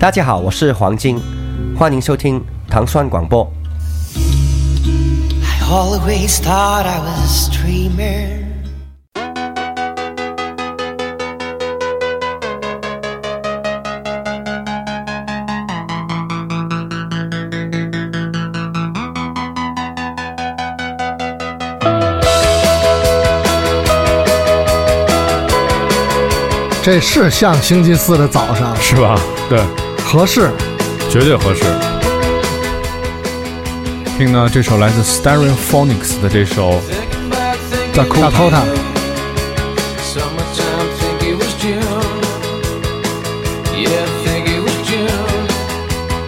大家好，我是黄金，欢迎收听糖酸广播。I always thought I was a dreamer. 这是像星期四的早上，是吧？对，合适，绝对合适。听呢，这首来自 Stereophonics 的这首《Dakota》。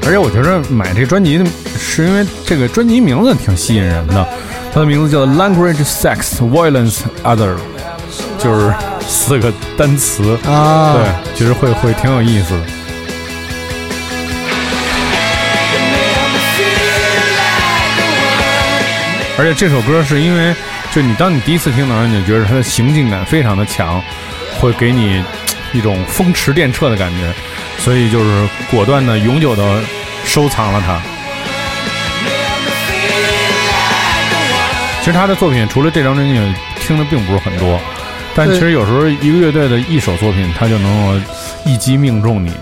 而且我觉得买这专辑是因为这个专辑名字挺吸引人的，它的名字叫《Language, Sex, Violence, Other》，就是四个单词啊。对，其实会会挺有意思的。而且这首歌是因为，就你当你第一次听的时候，你就觉得它的行进感非常的强，会给你一种风驰电掣的感觉，所以就是果断的、永久的收藏了它。其实他的作品除了这张专辑听的并不是很多，但其实有时候一个乐队的一首作品，他就能够一击命中你。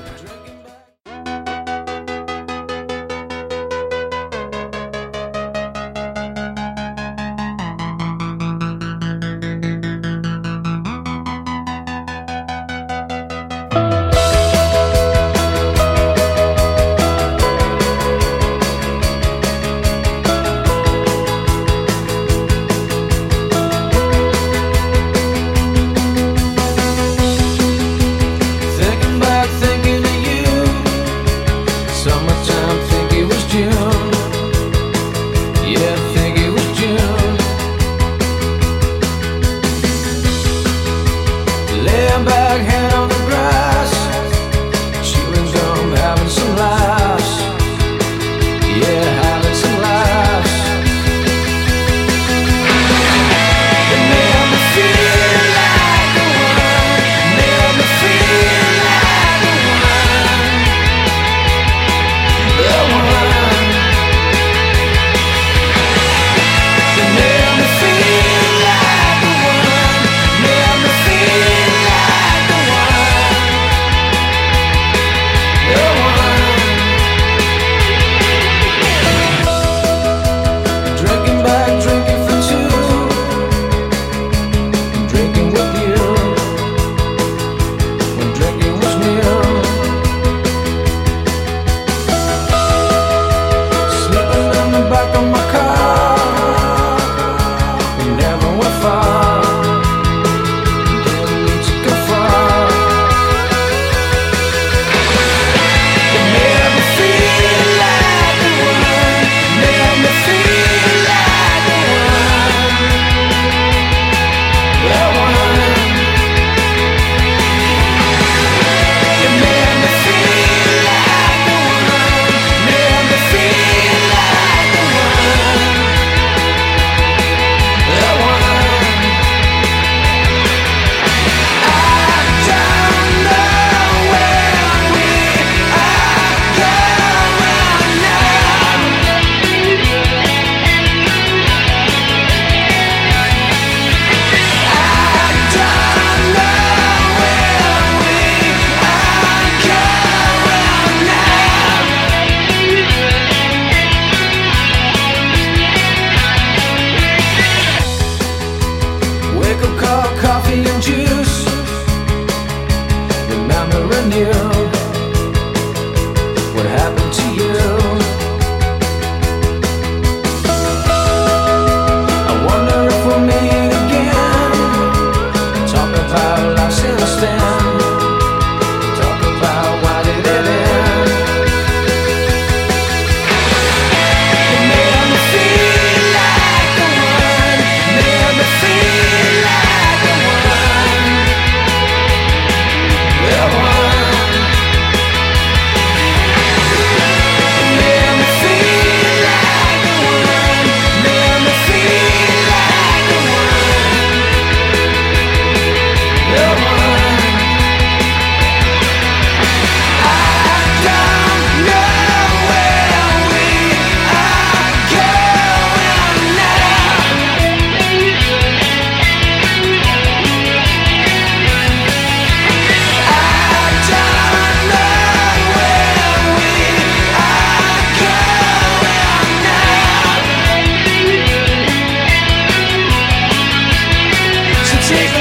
shake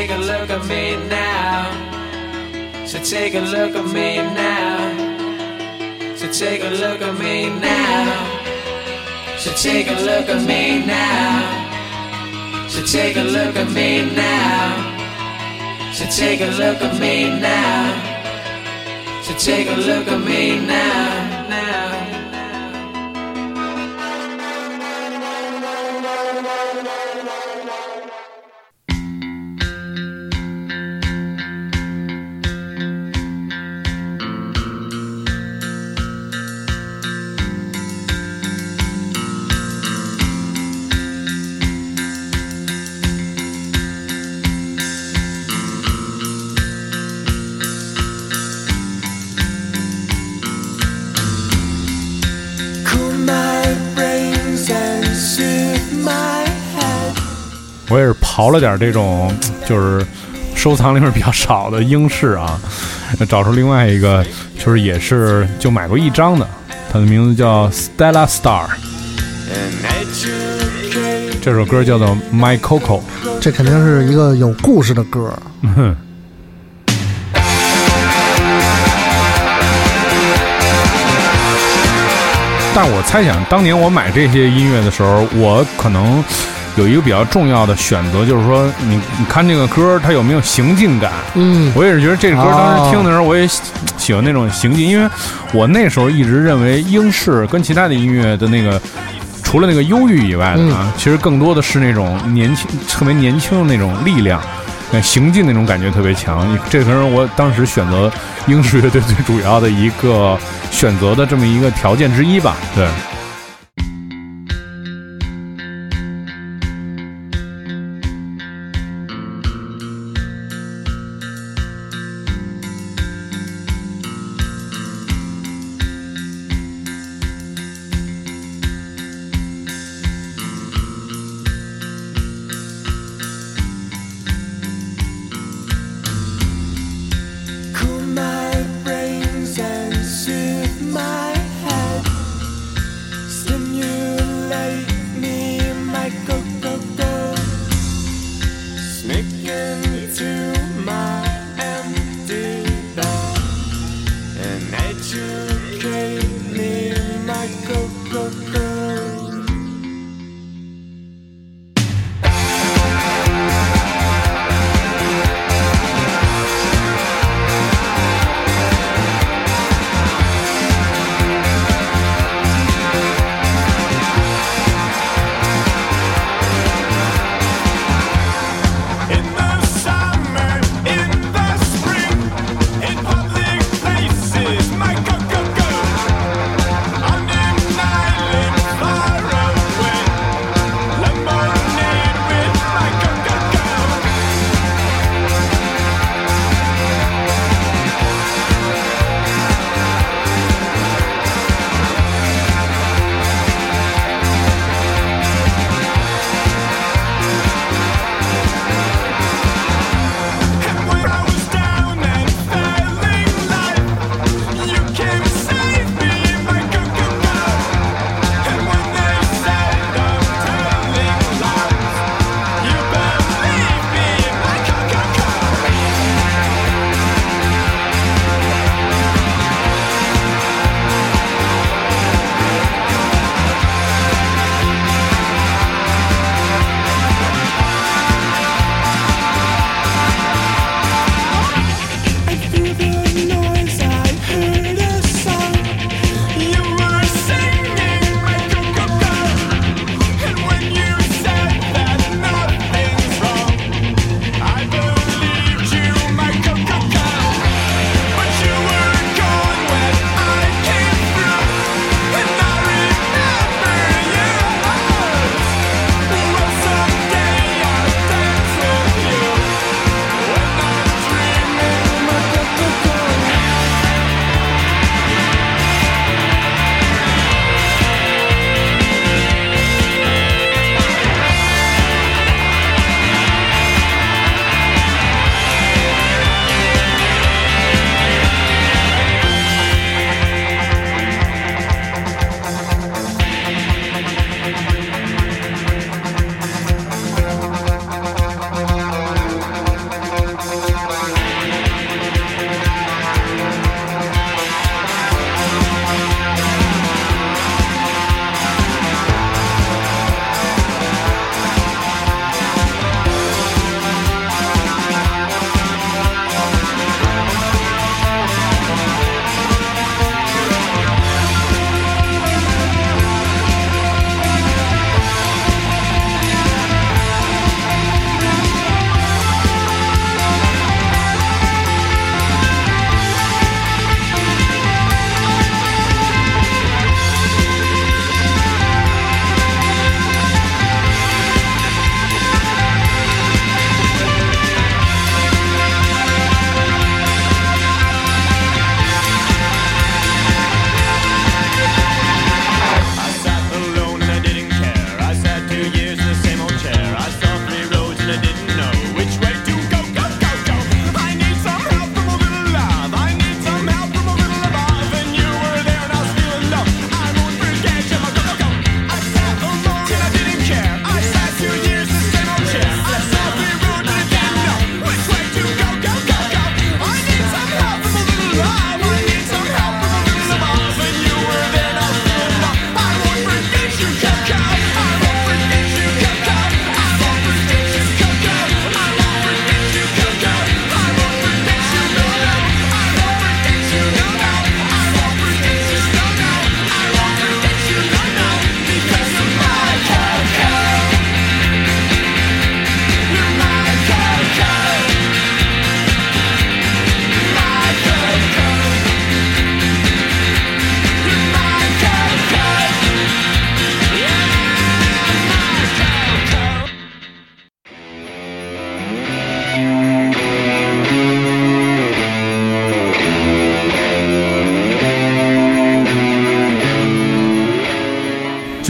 take a look at me now. So take a look at me now. So take a look at me now. So take a look at me now. So take a look at me now. So take a look at me now. So take a look at me now. 我也是刨了点这种，就是收藏里面比较少的英式啊，找出另外一个，就是也是就买过一张的，它的名字叫 Stella Star，这首歌叫做 My Coco。这肯定是一个有故事的歌。哼，但我猜想，当年我买这些音乐的时候，我可能有一个比较重要的选择，就是说，你你看这个歌它有没有行进感。嗯，我也是觉得这个歌当时听的时候，我也喜喜欢那种行进，因为我那时候一直认为英式跟其他的音乐的那个，除了那个忧郁以外的啊，其实更多的是那种年轻、特别年轻的那种力量，那行进那种感觉特别强。这可是我当时选择英式乐队最主要的一个选择的这么一个条件之一吧。对。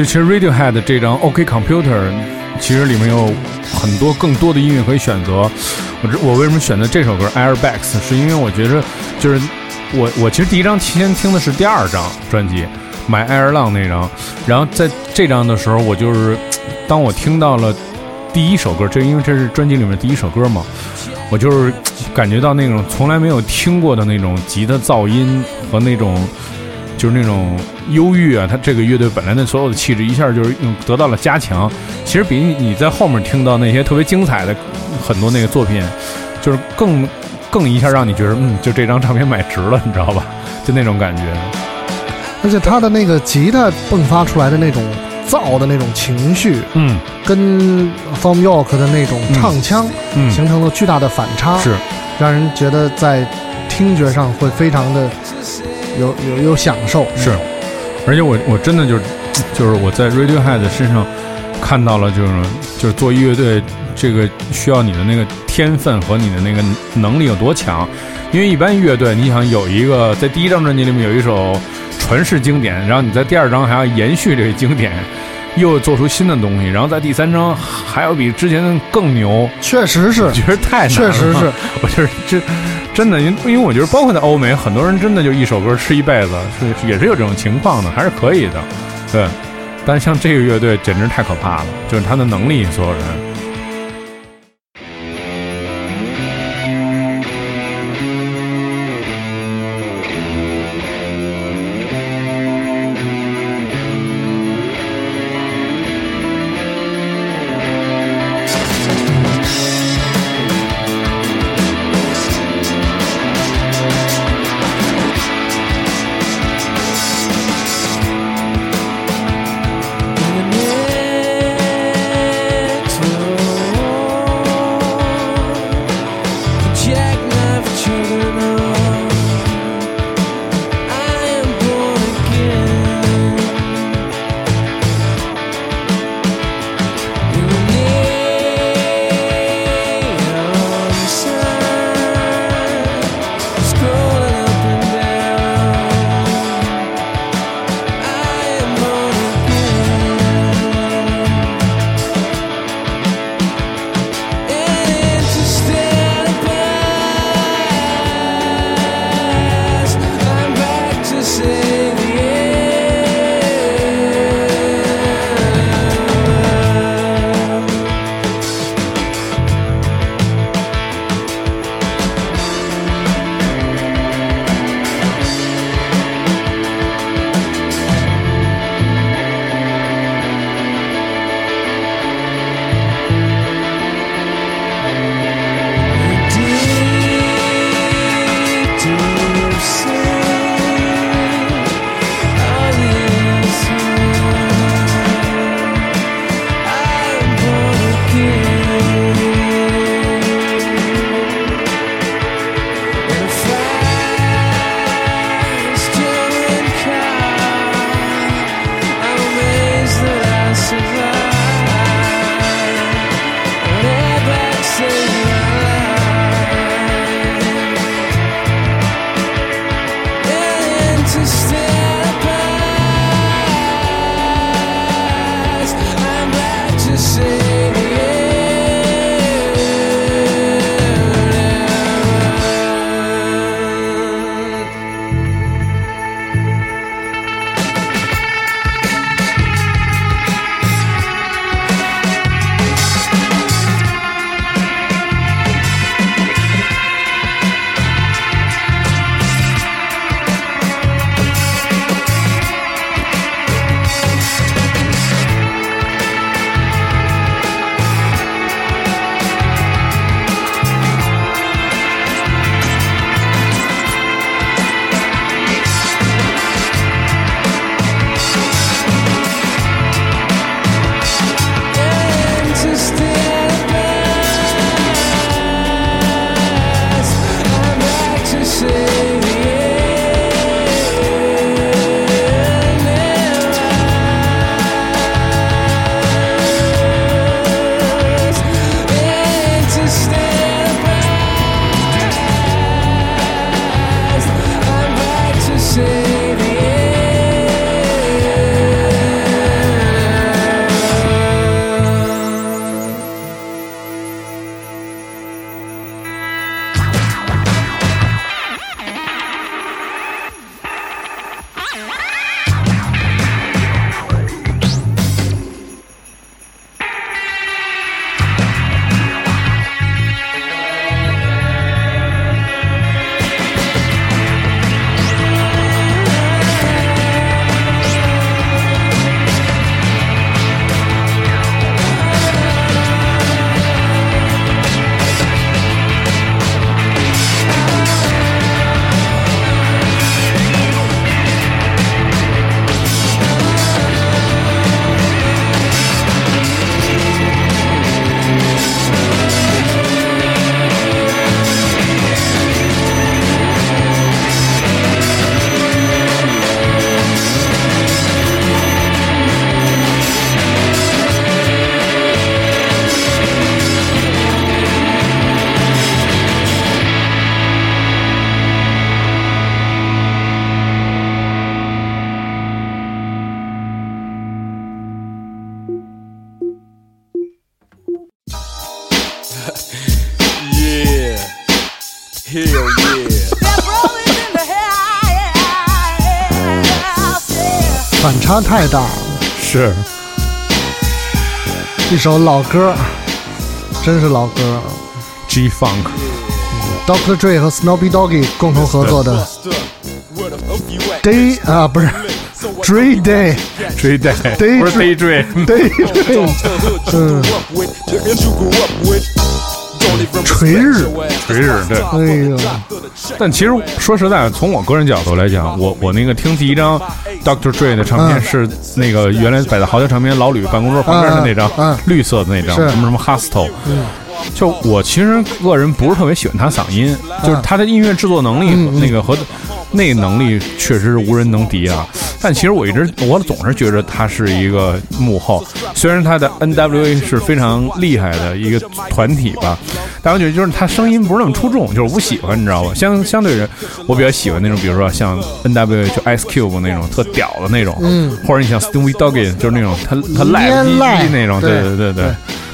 就其实 Radiohead 这张 OK Computer，其实里面有很多更多的音乐可以选择。我这我为什么选择这首歌 Airbags？是因为我觉得就是我我其实第一张先听的是第二张专辑买爱尔浪那张，然后在这张的时候，我就是当我听到了第一首歌，这因为这是专辑里面第一首歌嘛，我就是感觉到那种从来没有听过的那种吉他噪音和那种。就是那种忧郁啊，他这个乐队本来的所有的气质一下就是用得到了加强。其实比你你在后面听到那些特别精彩的很多那个作品，就是更更一下让你觉得，嗯，就这张唱片买值了，你知道吧？就那种感觉。而且他的那个吉他迸发出来的那种燥的那种情绪，嗯跟 From York 的那种唱腔嗯，形成了巨大的反差，是让人觉得在听觉上会非常的有有有享受。是，而且我我真的就是 就是我在 Radiohead 身上看到了，就是就是做乐队这个需要你的那个天分和你的那个能力有多强。因为一般乐队，你想有一个在第一张专辑里面有一首传世经典，然后你在第二张还要延续这个经典，又做出新的东西，然后在第三张还要比之前更牛，确实是我，觉得太难了。确实是，我觉得这真的，因因为我觉得包括在欧美，很多人真的就一首歌吃一辈子，是也是有这种情况的，还是可以的，对。但像这个乐队简直太可怕了，就是他的能力，所有人。差太大了。是一首老歌，真是老歌。G Funk，Dr. Dre 和 Snoopy Doggy 共同合作的? Day 啊，不是 Dre Day 追对，Day 不是 Day 追，Day even 锤日.锤日对。哎呦，但其实说实在，从我个人角度来讲，我我那个听第一张 Dr. Dre 的唱片嗯。是那个原来摆在豪宅唱片老吕办公桌旁边的那张绿色的那张，什么什么 Hostel。就我其实个人不是特别喜欢他嗓音，就是他的音乐制作能力那个和那能力确实是无人能敌啊。但其实我一直我总是觉得他是一个幕后，虽然他的 NWA 是非常厉害的一个团体吧，但我觉得就是他声音不是那么出众，就是我不喜欢，你知道吧？相相对人，我比较喜欢那种，比如说像 NWA 就 Ice Cube 那种特屌的那种，嗯，或者你像 Stevie Doggy 就是那种他他赖唧烟赖唧那种，对对对对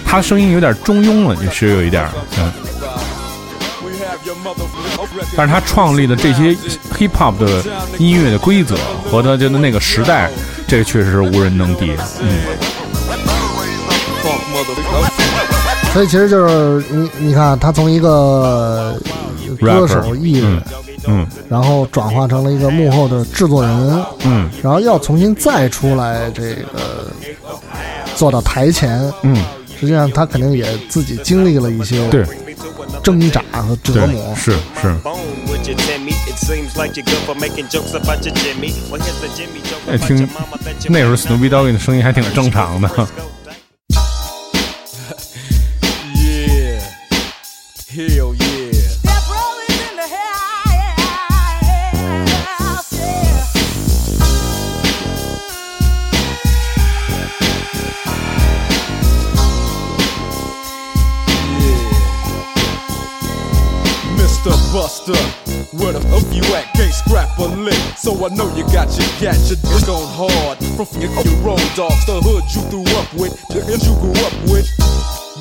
他声音有点中庸了，也是有一点儿，嗯。但是他创立的这些 hip hop 的音乐的规则和他就那个时代，这个确实是无人能敌。嗯，所以其实就是你你看，他从一个歌手艺人，嗯。然后转化成了一个幕后的制作人，嗯。然后要重新再出来这个做到台前，嗯，实际上他肯定也自己经历了一些对挣扎和折磨，。是是。Bone with your Timmy. It seems like you're good for making jokes about your Jimmy. Well, here's the Jimmy joke 哎，about 听那时候 Snoopy Doggy 的声音还挺正常的。Yeah. Buster, where the fuck you at? Can't scrap a lick, so I know you got your gadget dick on hard. From your, your road dogs, the hood you grew up with, the you grew up with.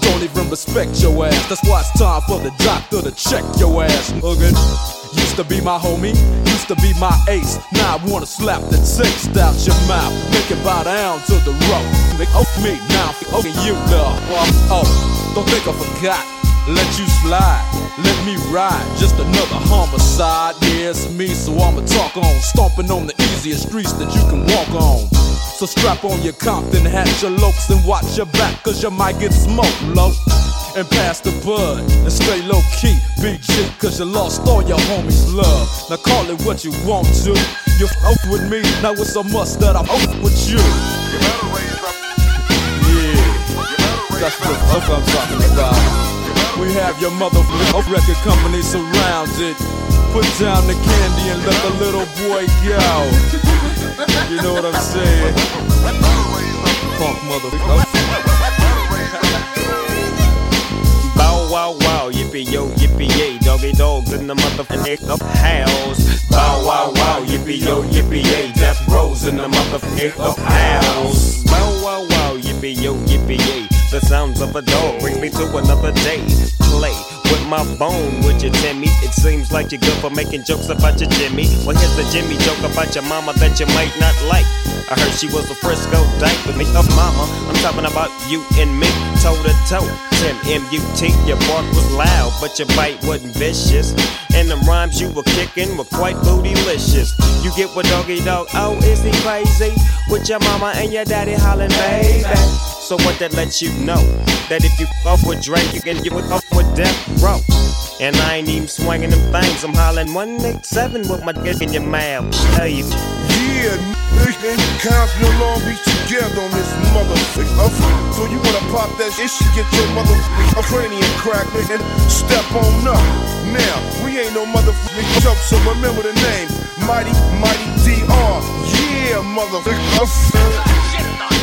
Don't even respect your ass. That's why it's time for the doctor to check your ass, huggin'. Used to be my homie, used to be my ace. Now I wanna slap the taste out your mouth, make it bow down to the rope. Make off oh, me now, fucking you love. Oh, don't think I forgot. Let you slide, let me ride. Just another homicide. Yeah, it's me, so I'ma talk on. Stomping on the easiest streets that you can walk on. So strap on your Compton hat, your lokes, and watch your back, cause you might get smoked low. And pass the bud, and stay low key, BG, cause you lost all your homies' love. Now call it what you want to. You f with me, now it's a must that I I f with you. Yeah, that's what the fuck I'm talking about. We have your motherfucking record company surrounded. Put down the candy and let the little boy go. You know what I'm saying? Funk motherfucker. Bow wow wow, yippee yo, yippee yay, doggy dogs in the motherfucking house. Bow wow wow, yippee yo, yippee yay, death rows in the motherfucking house. Bow wow wow, yippee yo, yippee yay. The sounds of a dog bring me to another day. Play with my bone with your Timmy. It seems like you're good for making jokes about your Jimmy. Well, here's the Jimmy joke about your mama that you might not like. I heard she was a Frisco dyke with me, up mama. I'm talking about you and me, toe to toe. Tim M-U-T, your bark was loud, but your bite wasn't vicious. And the rhymes you were kicking were quite bootylicious. You get what doggy dog, oh, is he crazy? With your mama and your daddy hollering, baby. So what that lets you know? That if you off with Drake, you can get off with Death Row. And I ain't even swinging them things. I'm hollering 187 with my dick in your mouth. Tell you. Nigga, and Long together on this. So you wanna pop that shit, get your motherfucking cranium cracked and step on up. Now, we ain't no motherfucking joke, so remember the name. Mighty, Mighty DR. Yeah, motherfucker.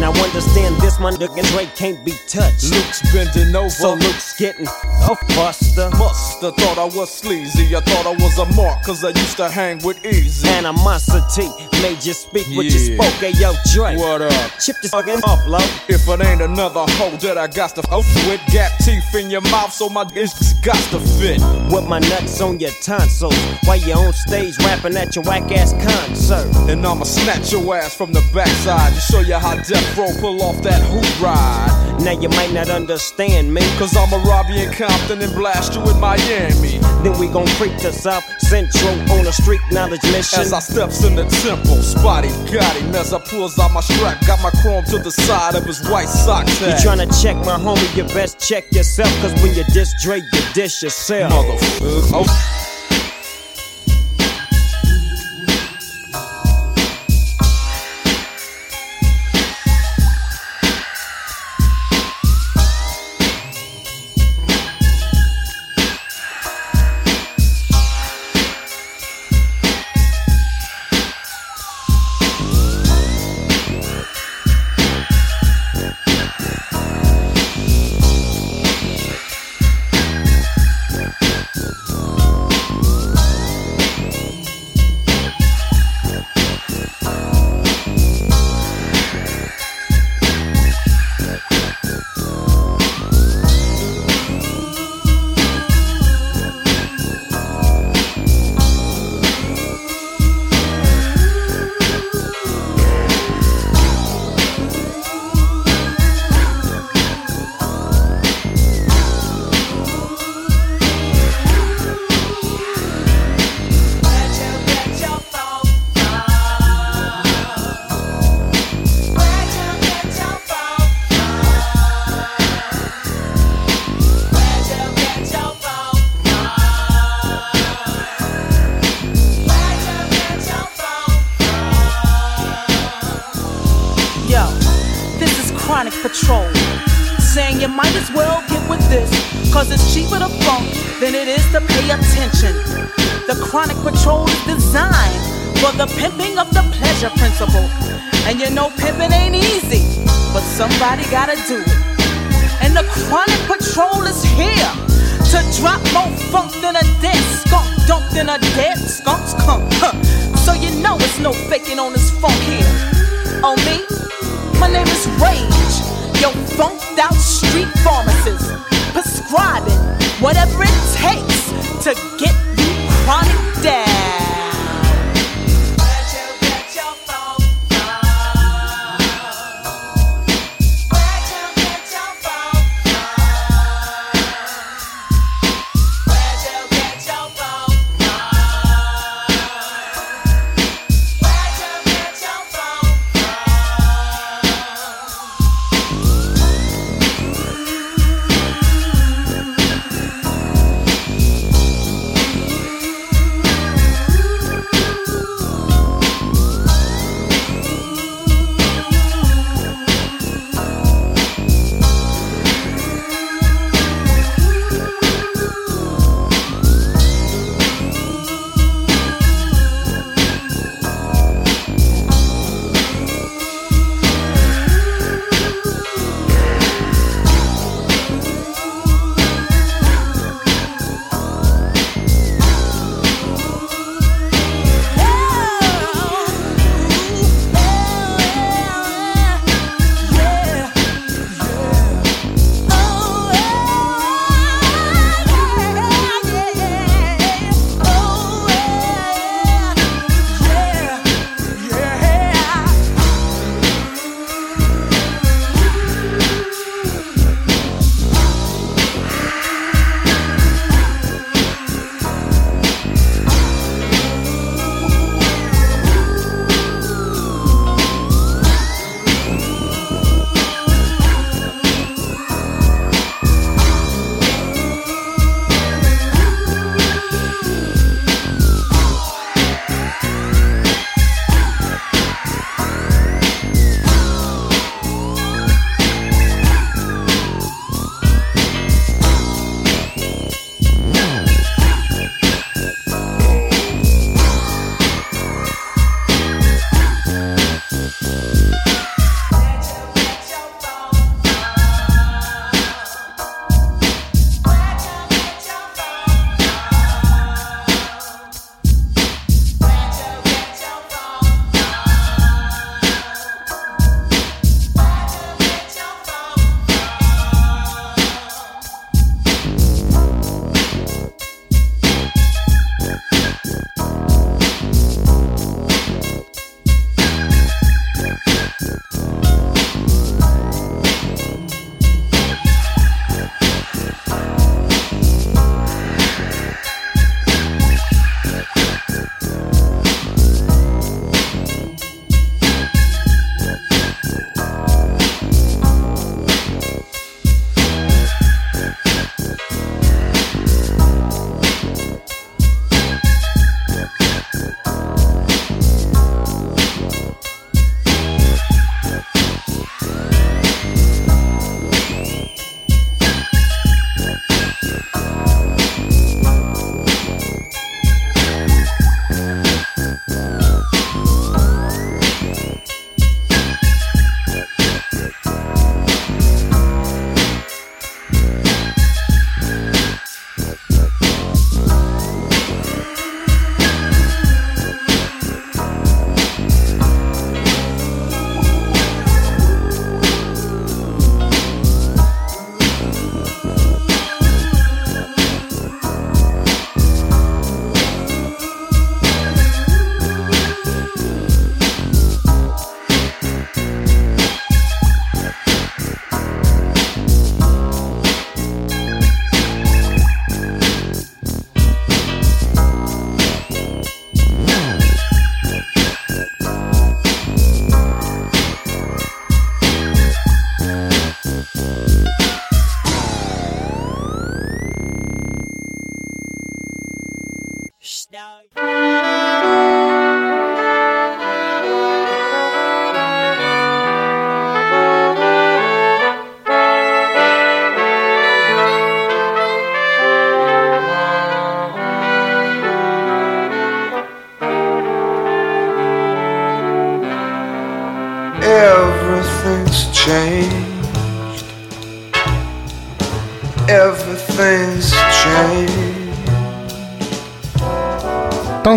Now understand this, my nigga Dre can't be touched. Luke's bending over. So Luke's getting a buster. Musta thought I was sleazy. I thought I was a mark, cause I used to hang with Easy. Animosity made you speak what you Yeah. spoke. Hey, yo, Dre. What up? Chip this fucking up, low. If it ain't another hoe that I got to f with, gap teeth in your mouth, so my dick's got to fit. With my nuts on your tonsils. While you on stage rapping at your whack ass concert. And I'ma snatch your ass from the backside to show you how Death Row pull off that hoop ride. Now you might not understand me. Cause I'ma rob you in Compton and blast you in Miami. Then we gon' freak to South Central on a street knowledge mission. As I steps in the temple, spotty got him as I pulls out my strap. Got my chrome to the side of his white socks. You tryna check my homie, you best check yourself. Cause when you diss Dre, you dish yourself. Motherfucker. Oh.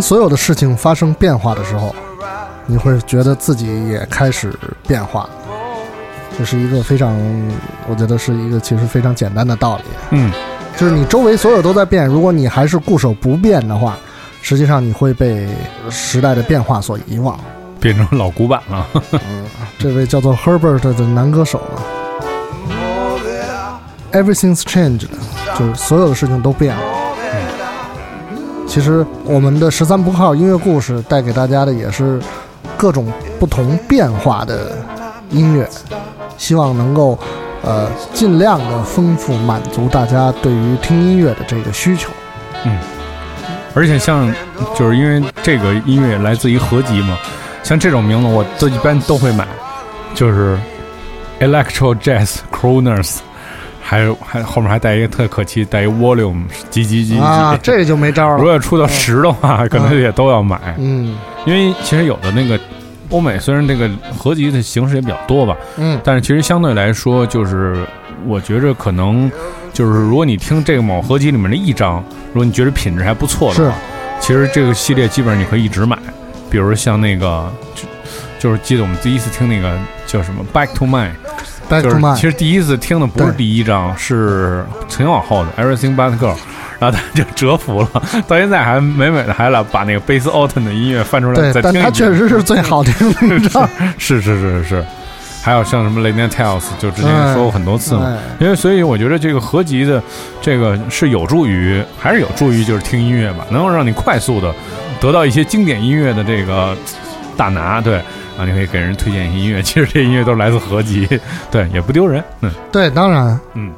所有的事情发生变化的时候，你会觉得自己也开始变化。这是一个非常，我觉得是一个其实非常简单的道理。嗯，就是你周围所有都在变，如果你还是固守不变的话，实际上你会被时代的变化所遗忘。变成老古板了。嗯这位叫做 Herbert 的男歌手呢，Everything's changed，就是所有的事情都变了。其实我们的十三不号音乐故事带给大家的也是各种不同变化的音乐，希望能够呃尽量的丰富满足大家对于听音乐的这个需求。嗯而且像，就是因为这个音乐来自于合集嘛，像这种名字我都一般都会买，就是 Electro Jazz Crooners，还有还后面还带一个特可气，带一 Volume 几几几几。啊，这就没招了。如果要出到十的话，可能也都要买，嗯因为其实有的那个欧美虽然这个合集的形式也比较多吧，嗯但是其实相对来说，就是我觉着可能就是如果你听这个某合集里面的一张，如果你觉得品质还不错的是话，其实这个系列基本上你可以一直买。比如像那个，就就是记得我们第一次听那个叫什么《Back to Mine》，，Back 就是 Mine，其实第一次听的不是对第一张，是挺往后的《Everything But Girl》，然后他就折服了，到现在还美美的还来把那个 Bass Alton 的音乐翻出来对再，听一遍。但它确实是最好听的一张。是是是是，还有像什么《Night Tales》，就之前说过很多次嘛。哎因为所以我觉得这个合集的这个是有助于，还是有助于就是听音乐吧，能够让你快速的得到一些经典音乐的这个大拿，对，然后你可以给人推荐一些音乐，其实这些音乐都是来自合集，对，也不丢人，嗯对，当然，嗯。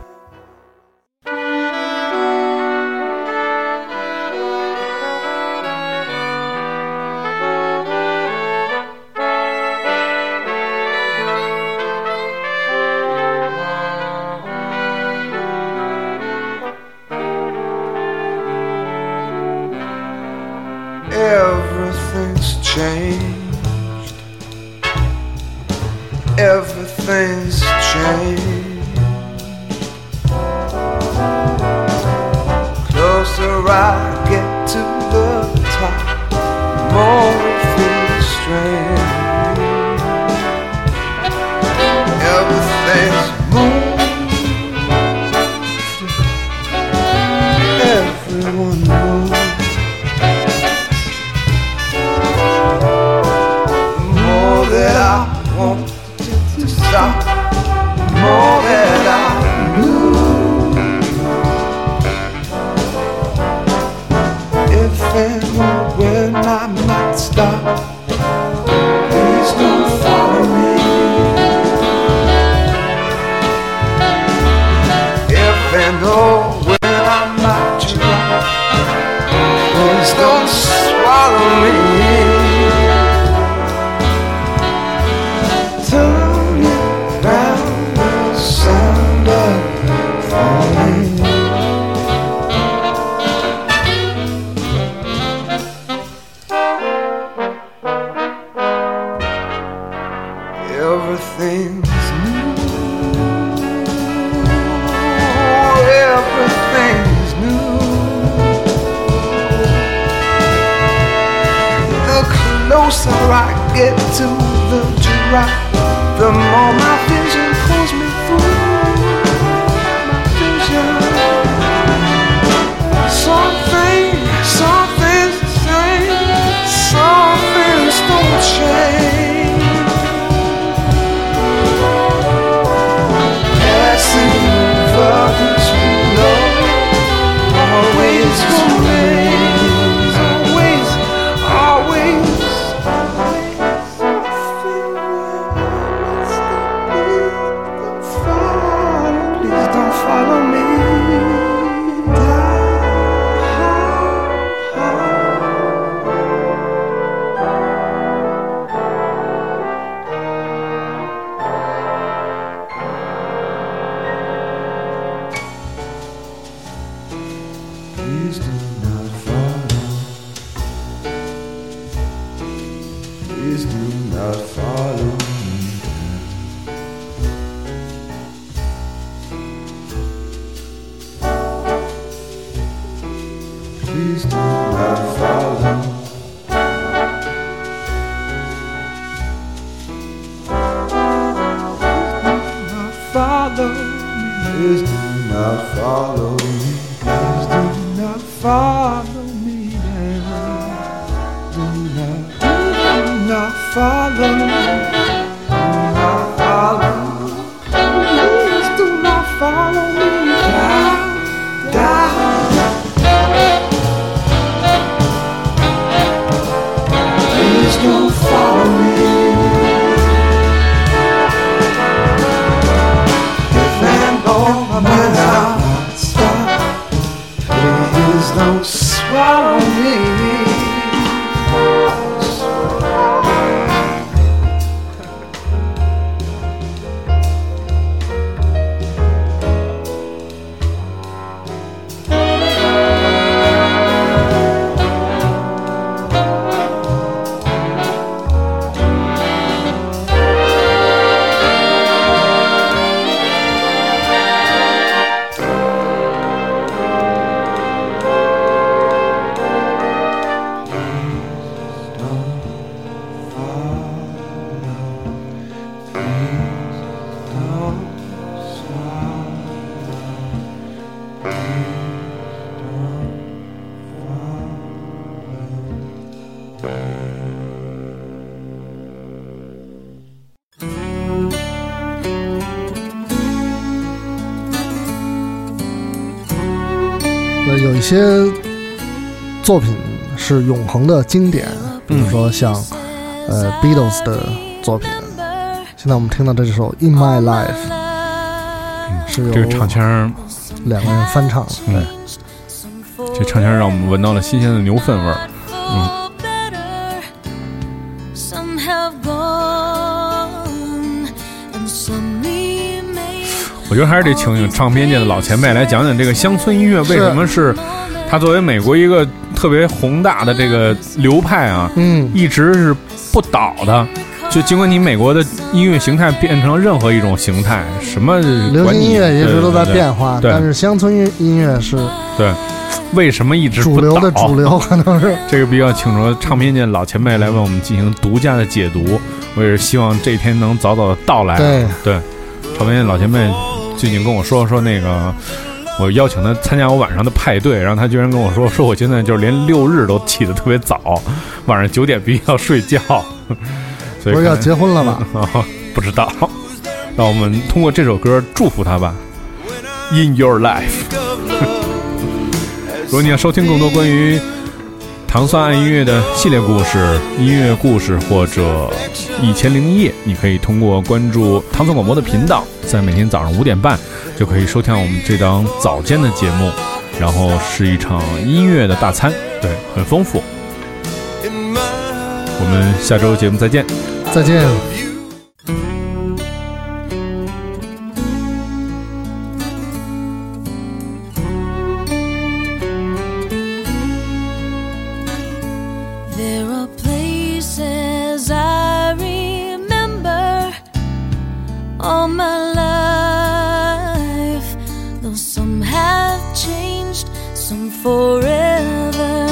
Please do. 是永恒的经典，比如说像呃 Beatles 的作品。现在我们听到的这首《In My Life》是由这个唱腔，两个人翻唱的。嗯，这唱腔让我们闻到了新鲜的牛粪味儿。嗯.我觉得还是得请唱片界的老前辈来讲讲这个乡村音乐为什么是它作为美国一个特别宏大的这个流派啊，嗯，一直是不倒的。就尽管你美国的音乐形态变成任何一种形态，什么流行音乐一直都在变化，对但是乡村音音乐是对，为什么一直不主流的倒主流，可能是这个必须要请出唱片界老前辈来为我们进行独家的解读。我也是希望这一天能早早的到来。对对，唱片界老前辈最近跟我说说那个，我邀请他参加我晚上的派对，然后他居然跟我说说我现在就是连六日都起得特别早，晚上九点必须要睡觉。所以不是要结婚了吧？啊，不知道。让我们通过这首歌祝福他吧。In your life。如果你要收听更多关于糖蒜爱音乐的系列故事、音乐故事或者一千零一夜，你可以通过关注糖蒜广播的频道，在每天早上五点半就可以收听我们这档早间的节目，然后是一场音乐的大餐，对，很丰富。我们下周节目再见。再见。Some have changed, some forever,